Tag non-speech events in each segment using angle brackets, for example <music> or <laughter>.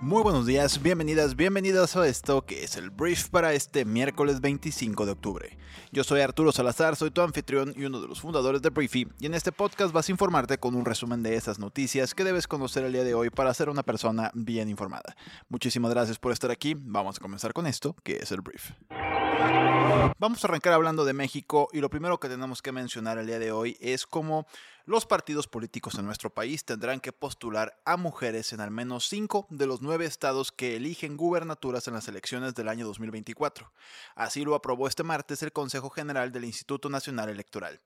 Muy buenos días, bienvenidas, bienvenidos a esto que es el brief para este miércoles 25 de octubre. Yo soy Arturo Salazar, soy tu anfitrión y uno de los fundadores de Briefy, y en este podcast vas a informarte con un resumen de esas noticias que debes conocer el día de hoy para ser una persona bien informada. Muchísimas gracias por estar aquí, vamos a comenzar con esto que es el brief. Vamos a arrancar hablando de México y lo primero que tenemos que mencionar el día de hoy es cómo los partidos políticos en nuestro país tendrán que postular a mujeres en al menos cinco de los nueve estados que eligen gubernaturas en las elecciones del año 2024. Así lo aprobó este martes el Consejo General del Instituto Nacional Electoral.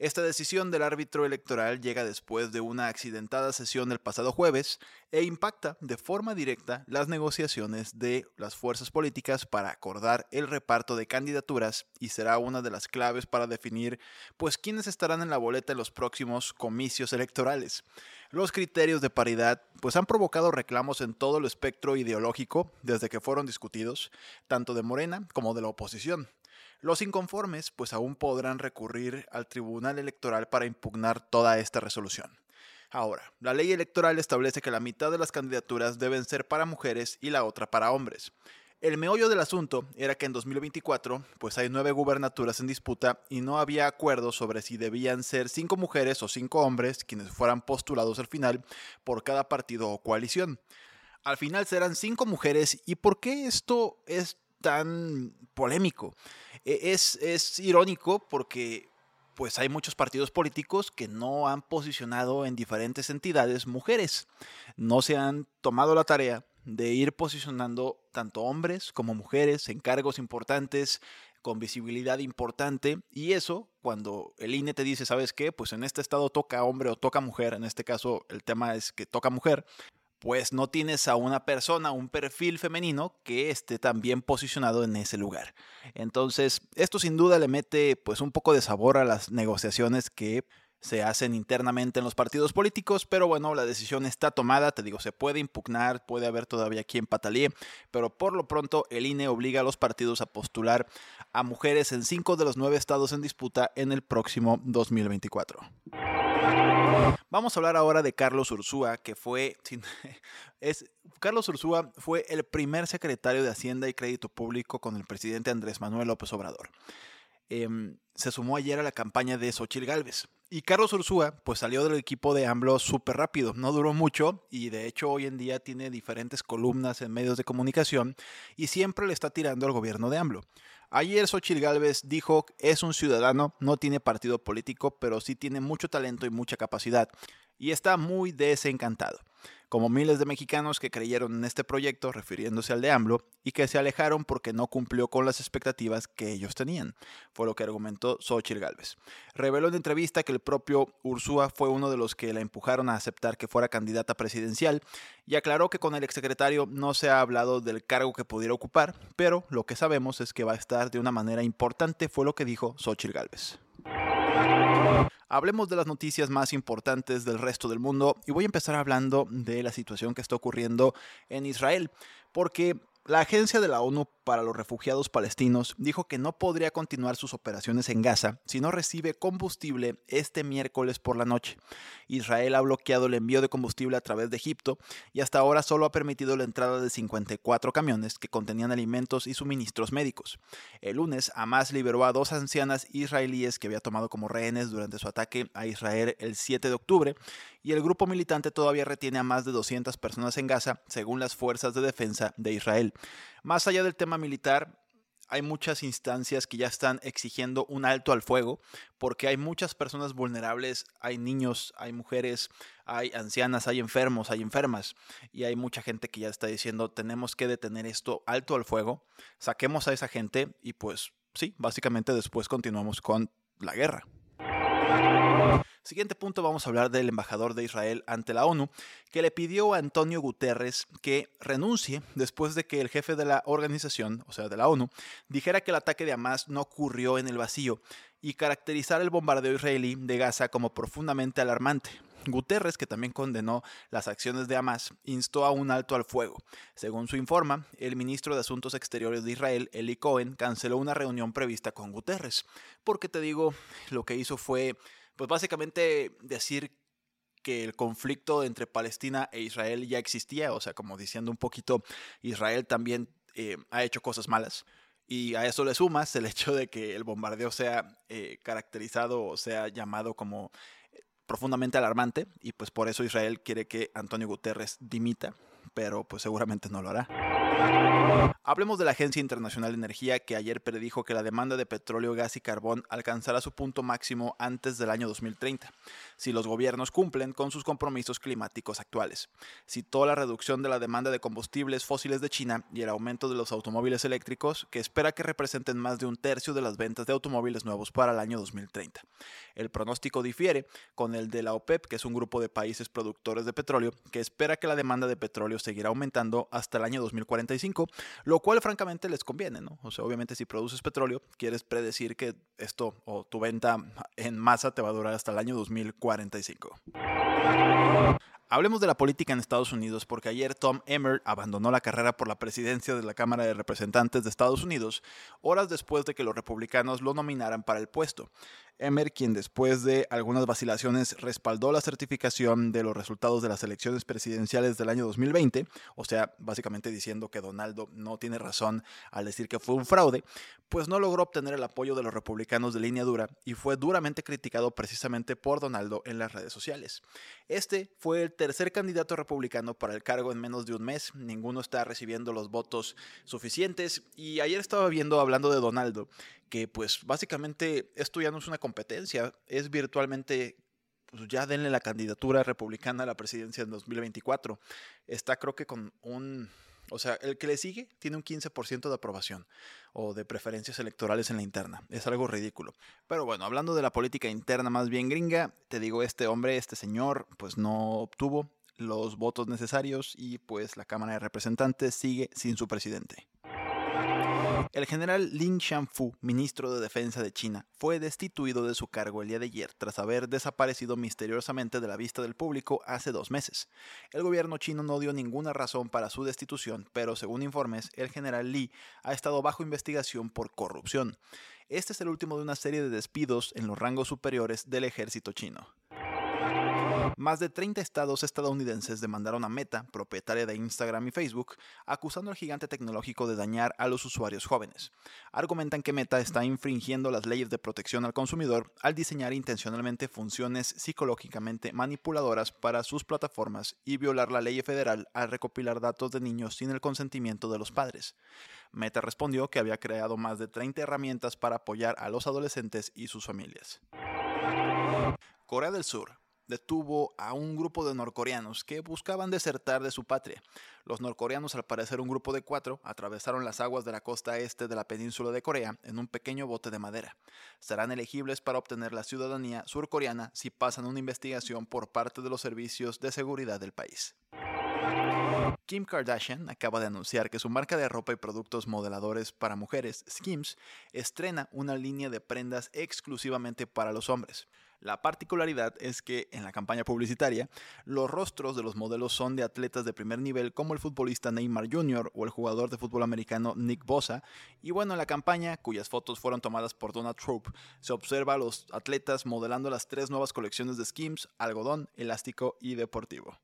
Esta decisión del árbitro electoral llega después de una accidentada sesión del pasado jueves e impacta de forma directa las negociaciones de las fuerzas políticas para acordar el reparto de candidaturas y será una de las claves para definir pues quiénes estarán en la boleta en los próximos comicios electorales. Los criterios de paridad pues han provocado reclamos en todo el espectro ideológico desde que fueron discutidos, tanto de Morena como de la oposición. Los inconformes pues aún podrán recurrir al Tribunal Electoral para impugnar toda esta resolución. Ahora, la ley electoral establece que la mitad de las candidaturas deben ser para mujeres y la otra para hombres. El meollo del asunto era que en 2024 pues hay nueve gubernaturas en disputa y no había acuerdo sobre si debían ser cinco mujeres o cinco hombres quienes fueran postulados al final por cada partido o coalición. Al final serán cinco mujeres y ¿por qué esto es tan polémico? E, es, es irónico porque pues hay muchos partidos políticos que no han posicionado en diferentes entidades mujeres. No se han tomado la tarea de ir posicionando tanto hombres como mujeres en cargos importantes, con visibilidad importante. Y eso, cuando el INE te dice, ¿sabes qué? Pues en este estado toca hombre o toca mujer, en este caso el tema es que toca mujer, pues no tienes a una persona, un perfil femenino que esté tan bien posicionado en ese lugar. Entonces, esto sin duda le mete pues un poco de sabor a las negociaciones que se hacen internamente en los partidos políticos, pero bueno, la decisión está tomada, te digo, se puede impugnar, puede haber todavía quien patalee, pero por lo pronto el INE obliga a los partidos a postular a mujeres en cinco de los nueve estados en disputa en el próximo 2024. Vamos a hablar ahora de Carlos Ursúa, que fue, <laughs> es, Carlos Ursúa fue el primer secretario de Hacienda y Crédito Público con el presidente Andrés Manuel López Obrador. Em, se sumó ayer a la campaña de Xochitl Gálvez. Y Carlos Ursúa, pues salió del equipo de AMLO súper rápido, no duró mucho y de hecho hoy en día tiene diferentes columnas en medios de comunicación y siempre le está tirando al gobierno de AMLO. Ayer Xochitl Gálvez dijo es un ciudadano, no tiene partido político, pero sí tiene mucho talento y mucha capacidad y está muy desencantado como miles de mexicanos que creyeron en este proyecto, refiriéndose al de AMLO, y que se alejaron porque no cumplió con las expectativas que ellos tenían, fue lo que argumentó Xochitl Gálvez. Reveló en entrevista que el propio Ursúa fue uno de los que la empujaron a aceptar que fuera candidata presidencial y aclaró que con el exsecretario no se ha hablado del cargo que pudiera ocupar, pero lo que sabemos es que va a estar de una manera importante, fue lo que dijo Xochitl Gálvez. Hablemos de las noticias más importantes del resto del mundo y voy a empezar hablando de la situación que está ocurriendo en Israel, porque la Agencia de la ONU para los Refugiados Palestinos dijo que no podría continuar sus operaciones en Gaza si no recibe combustible este miércoles por la noche. Israel ha bloqueado el envío de combustible a través de Egipto y hasta ahora solo ha permitido la entrada de 54 camiones que contenían alimentos y suministros médicos. El lunes, Hamas liberó a dos ancianas israelíes que había tomado como rehenes durante su ataque a Israel el 7 de octubre y el grupo militante todavía retiene a más de 200 personas en Gaza, según las fuerzas de defensa de Israel. Más allá del tema militar, hay muchas instancias que ya están exigiendo un alto al fuego porque hay muchas personas vulnerables, hay niños, hay mujeres, hay ancianas, hay enfermos, hay enfermas y hay mucha gente que ya está diciendo tenemos que detener esto alto al fuego, saquemos a esa gente y pues sí, básicamente después continuamos con la guerra. Siguiente punto, vamos a hablar del embajador de Israel ante la ONU, que le pidió a Antonio Guterres que renuncie después de que el jefe de la organización, o sea, de la ONU, dijera que el ataque de Hamas no ocurrió en el vacío y caracterizar el bombardeo israelí de Gaza como profundamente alarmante. Guterres, que también condenó las acciones de Hamas, instó a un alto al fuego. Según su informa, el ministro de Asuntos Exteriores de Israel, Eli Cohen, canceló una reunión prevista con Guterres. Porque te digo, lo que hizo fue, pues básicamente decir que el conflicto entre Palestina e Israel ya existía, o sea, como diciendo un poquito, Israel también eh, ha hecho cosas malas. Y a eso le sumas el hecho de que el bombardeo sea eh, caracterizado o sea llamado como profundamente alarmante y pues por eso Israel quiere que Antonio Guterres dimita, pero pues seguramente no lo hará. Hablemos de la Agencia Internacional de Energía que ayer predijo que la demanda de petróleo, gas y carbón alcanzará su punto máximo antes del año 2030, si los gobiernos cumplen con sus compromisos climáticos actuales. Citó la reducción de la demanda de combustibles fósiles de China y el aumento de los automóviles eléctricos, que espera que representen más de un tercio de las ventas de automóviles nuevos para el año 2030. El pronóstico difiere con el de la OPEP, que es un grupo de países productores de petróleo, que espera que la demanda de petróleo seguirá aumentando hasta el año 2045, lo cual francamente les conviene. O sea, obviamente si produces petróleo, quieres predecir que esto o tu venta en masa te va a durar hasta el año 2045. Hablemos de la política en Estados Unidos porque ayer Tom Emmer abandonó la carrera por la presidencia de la Cámara de Representantes de Estados Unidos, horas después de que los republicanos lo nominaran para el puesto. Emmer, quien después de algunas vacilaciones respaldó la certificación de los resultados de las elecciones presidenciales del año 2020, o sea, básicamente diciendo que Donaldo no tiene razón al decir que fue un fraude, pues no logró obtener el apoyo de los republicanos de línea dura y fue duramente criticado precisamente por Donaldo en las redes sociales. Este fue el tercer candidato republicano para el cargo en menos de un mes, ninguno está recibiendo los votos suficientes y ayer estaba viendo hablando de Donaldo que pues básicamente esto ya no es una competencia, es virtualmente pues ya denle la candidatura republicana a la presidencia en 2024. Está creo que con un, o sea, el que le sigue tiene un 15% de aprobación o de preferencias electorales en la interna. Es algo ridículo. Pero bueno, hablando de la política interna más bien gringa, te digo, este hombre, este señor, pues no obtuvo los votos necesarios y pues la Cámara de Representantes sigue sin su presidente. El general Lin Xianfu, ministro de Defensa de China, fue destituido de su cargo el día de ayer tras haber desaparecido misteriosamente de la vista del público hace dos meses. El gobierno chino no dio ninguna razón para su destitución, pero según informes, el general Li ha estado bajo investigación por corrupción. Este es el último de una serie de despidos en los rangos superiores del ejército chino. Más de 30 estados estadounidenses demandaron a Meta, propietaria de Instagram y Facebook, acusando al gigante tecnológico de dañar a los usuarios jóvenes. Argumentan que Meta está infringiendo las leyes de protección al consumidor al diseñar intencionalmente funciones psicológicamente manipuladoras para sus plataformas y violar la ley federal al recopilar datos de niños sin el consentimiento de los padres. Meta respondió que había creado más de 30 herramientas para apoyar a los adolescentes y sus familias. Corea del Sur detuvo a un grupo de norcoreanos que buscaban desertar de su patria. Los norcoreanos, al parecer un grupo de cuatro, atravesaron las aguas de la costa este de la península de Corea en un pequeño bote de madera. Serán elegibles para obtener la ciudadanía surcoreana si pasan una investigación por parte de los servicios de seguridad del país. Kim Kardashian acaba de anunciar que su marca de ropa y productos modeladores para mujeres, Skims, estrena una línea de prendas exclusivamente para los hombres. La particularidad es que en la campaña publicitaria, los rostros de los modelos son de atletas de primer nivel como el futbolista Neymar Jr. o el jugador de fútbol americano Nick Bosa. Y bueno, en la campaña, cuyas fotos fueron tomadas por Donald Trump, se observa a los atletas modelando las tres nuevas colecciones de Skims, algodón, elástico y deportivo.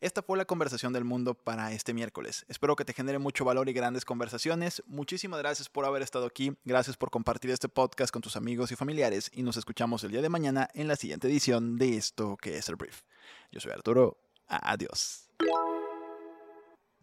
Esta fue la conversación del mundo para este miércoles. Espero que te genere mucho valor y grandes conversaciones. Muchísimas gracias por haber estado aquí. Gracias por compartir este podcast con tus amigos y familiares. Y nos escuchamos el día de mañana en la siguiente edición de esto que es el brief. Yo soy Arturo. Adiós.